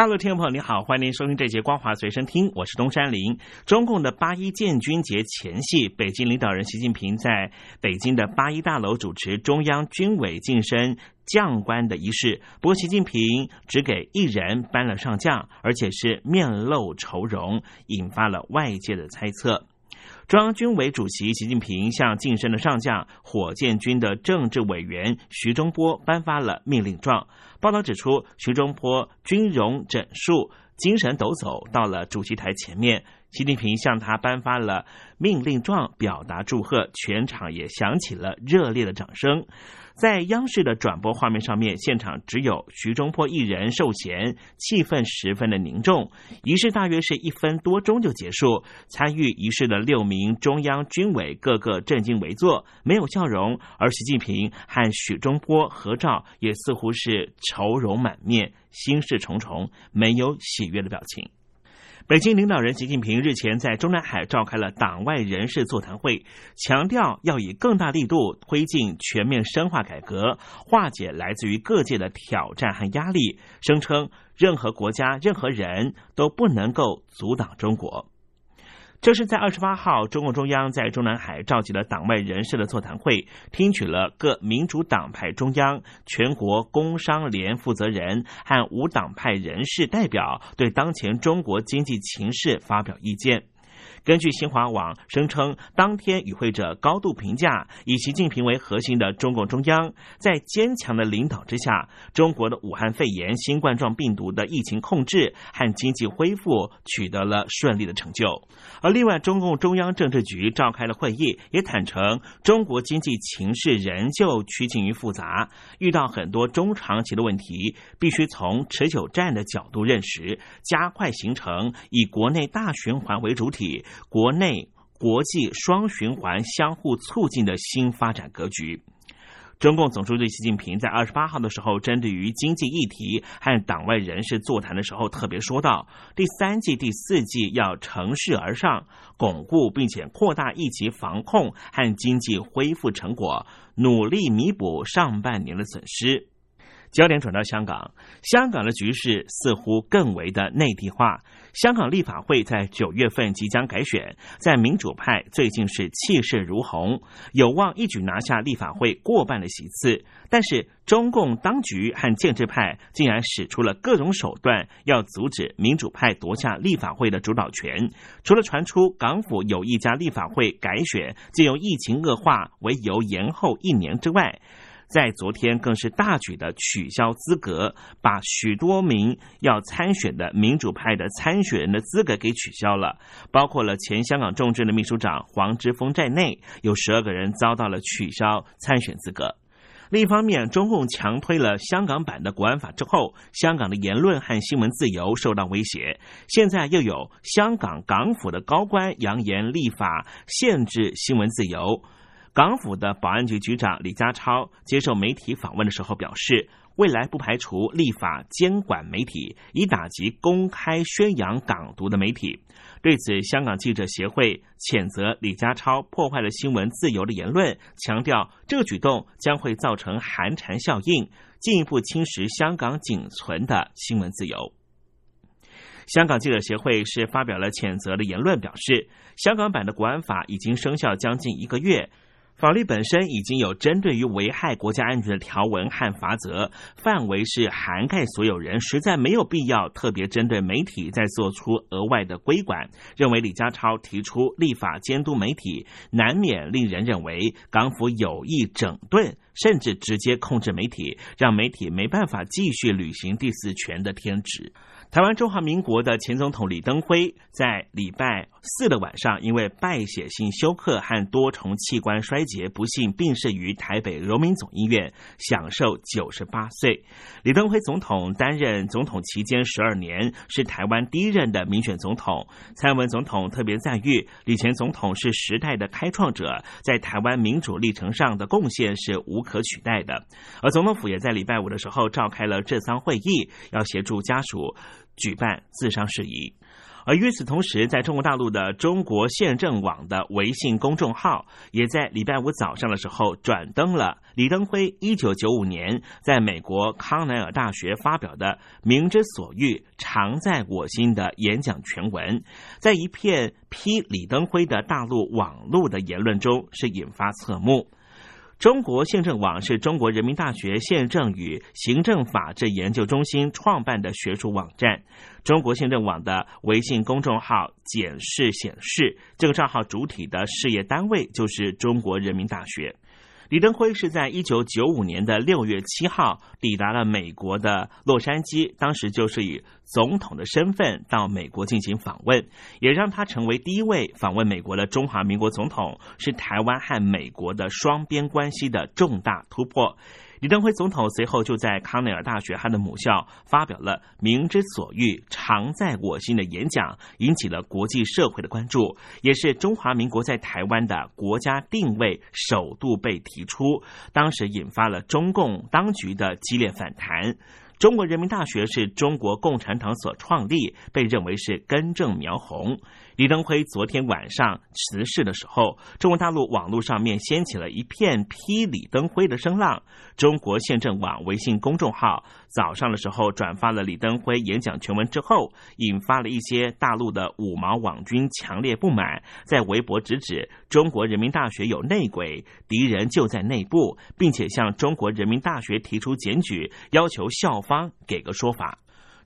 大陆听众朋友，你好，欢迎您收听这节《光华随身听》，我是东山林。中共的八一建军节前夕，北京领导人习近平在北京的八一大楼主持中央军委晋升将官的仪式。不过，习近平只给一人颁了上将，而且是面露愁容，引发了外界的猜测。中央军委主席习近平向晋升的上将火箭军的政治委员徐中波颁发了命令状。报道指出，徐中波军容整肃、精神抖擞，到了主席台前面，习近平向他颁发了命令状，表达祝贺，全场也响起了热烈的掌声。在央视的转播画面上面，现场只有徐中坡一人受衔，气氛十分的凝重。仪式大约是一分多钟就结束。参与仪式的六名中央军委个个正襟危坐，没有笑容。而习近平和许中波合照，也似乎是愁容满面、心事重重，没有喜悦的表情。北京领导人习近平日前在中南海召开了党外人士座谈会，强调要以更大力度推进全面深化改革，化解来自于各界的挑战和压力，声称任何国家、任何人都不能够阻挡中国。这是在二十八号，中共中央在中南海召集了党外人士的座谈会，听取了各民主党派中央、全国工商联负责人和无党派人士代表对当前中国经济情势发表意见。根据新华网声称，当天与会者高度评价，以习近平为核心的中共中央在坚强的领导之下，中国的武汉肺炎新冠状病毒的疫情控制和经济恢复取得了顺利的成就。而另外，中共中央政治局召开了会议，也坦诚中国经济情势仍旧趋近于复杂，遇到很多中长期的问题，必须从持久战的角度认识，加快形成以国内大循环为主体。国内、国际双循环相互促进的新发展格局。中共总书记习近平在二十八号的时候，针对于经济议题和党外人士座谈的时候，特别说到，第三季、第四季要乘势而上，巩固并且扩大疫情防控和经济恢复成果，努力弥补上半年的损失。焦点转到香港，香港的局势似乎更为的内地化。香港立法会在九月份即将改选，在民主派最近是气势如虹，有望一举拿下立法会过半的席次。但是中共当局和建制派竟然使出了各种手段，要阻止民主派夺下立法会的主导权。除了传出港府有一家立法会改选，借由疫情恶化为由延后一年之外。在昨天，更是大举的取消资格，把许多名要参选的民主派的参选人的资格给取消了，包括了前香港众志的秘书长黄之锋在内，有十二个人遭到了取消参选资格。另一方面，中共强推了香港版的国安法之后，香港的言论和新闻自由受到威胁。现在又有香港港府的高官扬言立法限制新闻自由。港府的保安局局长李家超接受媒体访问的时候表示，未来不排除立法监管媒体，以打击公开宣扬港独的媒体。对此，香港记者协会谴责李家超破坏了新闻自由的言论，强调这个举动将会造成寒蝉效应，进一步侵蚀香港仅存的新闻自由。香港记者协会是发表了谴责的言论，表示香港版的国安法已经生效将近一个月。法律本身已经有针对于危害国家安全的条文和法则，范围是涵盖所有人，实在没有必要特别针对媒体再做出额外的规管。认为李家超提出立法监督媒体，难免令人认为港府有意整顿。甚至直接控制媒体，让媒体没办法继续履行第四权的天职。台湾中华民国的前总统李登辉在礼拜四的晚上，因为败血性休克和多重器官衰竭，不幸病逝于台北荣民总医院，享受九十八岁。李登辉总统担任总统期间十二年，是台湾第一任的民选总统。蔡英文总统特别赞誉李前总统是时代的开创者，在台湾民主历程上的贡献是无可取代的。而总统府也在礼拜五的时候召开了这丧会议，要协助家属。举办自伤事宜，而与此同时，在中国大陆的中国宪政网的微信公众号，也在礼拜五早上的时候转登了李登辉一九九五年在美国康奈尔大学发表的《民之所欲，常在我心》的演讲全文，在一片批李登辉的大陆网络的言论中，是引发侧目。中国宪政网是中国人民大学宪政与行政法治研究中心创办的学术网站。中国宪政网的微信公众号简视显示，这个账号主体的事业单位就是中国人民大学。李登辉是在一九九五年的六月七号抵达了美国的洛杉矶，当时就是以总统的身份到美国进行访问，也让他成为第一位访问美国的中华民国总统，是台湾和美国的双边关系的重大突破。李登辉总统随后就在康奈尔大学他的母校发表了“民之所欲，常在我心”的演讲，引起了国际社会的关注，也是中华民国在台湾的国家定位首度被提出，当时引发了中共当局的激烈反弹。中国人民大学是中国共产党所创立，被认为是根正苗红。李登辉昨天晚上辞世的时候，中国大陆网络上面掀起了一片批李登辉的声浪。中国宪政网微信公众号早上的时候转发了李登辉演讲全文之后，引发了一些大陆的五毛网军强烈不满，在微博直指中国人民大学有内鬼，敌人就在内部，并且向中国人民大学提出检举，要求校方给个说法。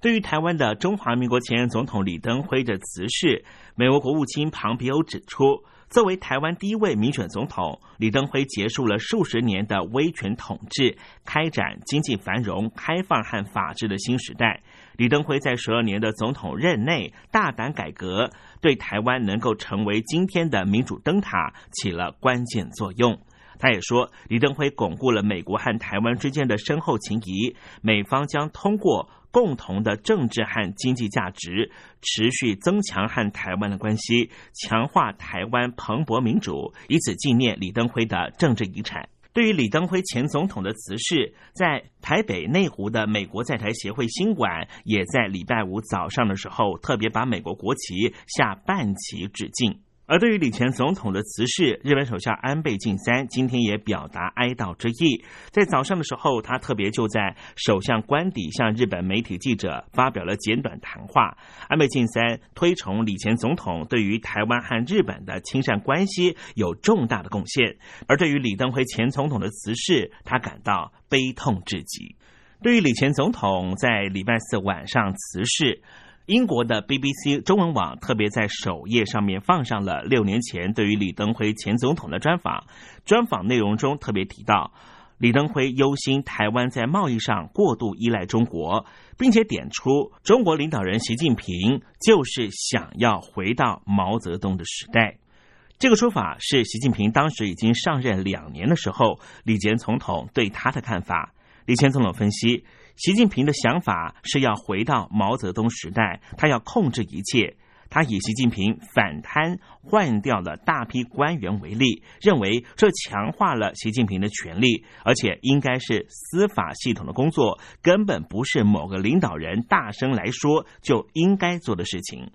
对于台湾的中华民国前任总统李登辉的辞世，美国国务卿庞皮欧指出，作为台湾第一位民选总统，李登辉结束了数十年的威权统治，开展经济繁荣、开放和法治的新时代。李登辉在十二年的总统任内大胆改革，对台湾能够成为今天的民主灯塔起了关键作用。他也说，李登辉巩固了美国和台湾之间的深厚情谊，美方将通过。共同的政治和经济价值，持续增强和台湾的关系，强化台湾蓬勃民主，以此纪念李登辉的政治遗产。对于李登辉前总统的辞世，在台北内湖的美国在台协会新馆，也在礼拜五早上的时候，特别把美国国旗下半旗致敬。而对于李前总统的辞世，日本首相安倍晋三今天也表达哀悼之意。在早上的时候，他特别就在首相官邸向日本媒体记者发表了简短谈话。安倍晋三推崇李前总统对于台湾和日本的亲善关系有重大的贡献，而对于李登辉前总统的辞世，他感到悲痛至极。对于李前总统在礼拜四晚上辞世。英国的 BBC 中文网特别在首页上面放上了六年前对于李登辉前总统的专访。专访内容中特别提到，李登辉忧心台湾在贸易上过度依赖中国，并且点出中国领导人习近平就是想要回到毛泽东的时代。这个说法是习近平当时已经上任两年的时候，李前总统对他的看法。李前总统分析。习近平的想法是要回到毛泽东时代，他要控制一切。他以习近平反贪换掉了大批官员为例，认为这强化了习近平的权力，而且应该是司法系统的工作，根本不是某个领导人大声来说就应该做的事情。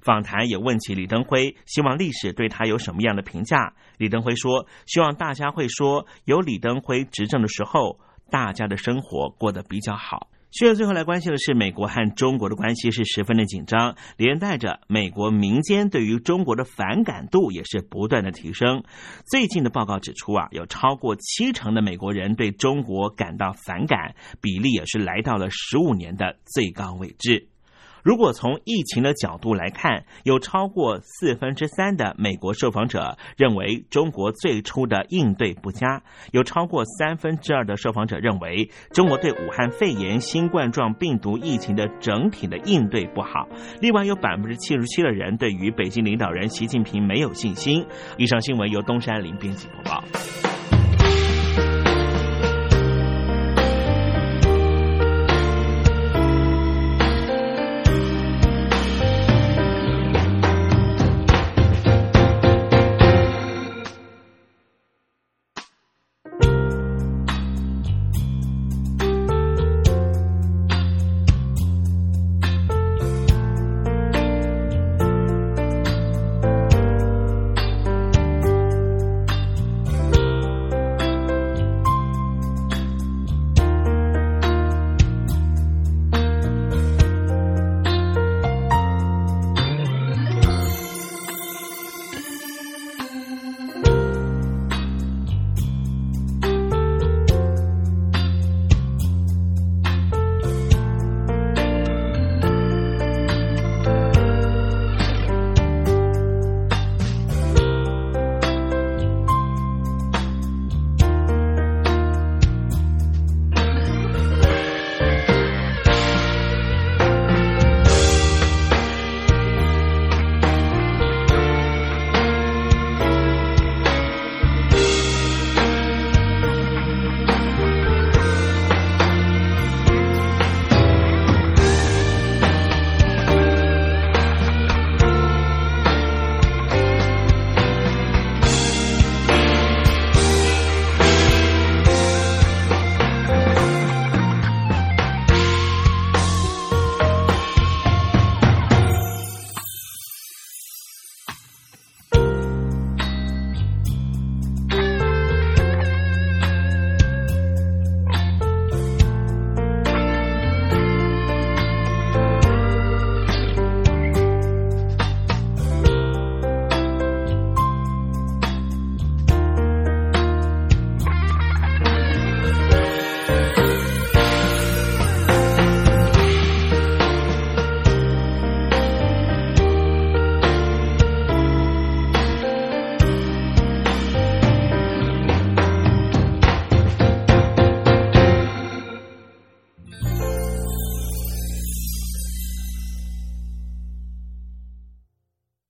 访谈也问起李登辉，希望历史对他有什么样的评价？李登辉说：“希望大家会说，有李登辉执政的时候。”大家的生活过得比较好。需要最后来关心的是，美国和中国的关系是十分的紧张，连带着美国民间对于中国的反感度也是不断的提升。最近的报告指出啊，有超过七成的美国人对中国感到反感，比例也是来到了十五年的最高位置。如果从疫情的角度来看，有超过四分之三的美国受访者认为中国最初的应对不佳，有超过三分之二的受访者认为中国对武汉肺炎新冠状病毒疫情的整体的应对不好。另外有百分之七十七的人对于北京领导人习近平没有信心。以上新闻由东山林编辑播报。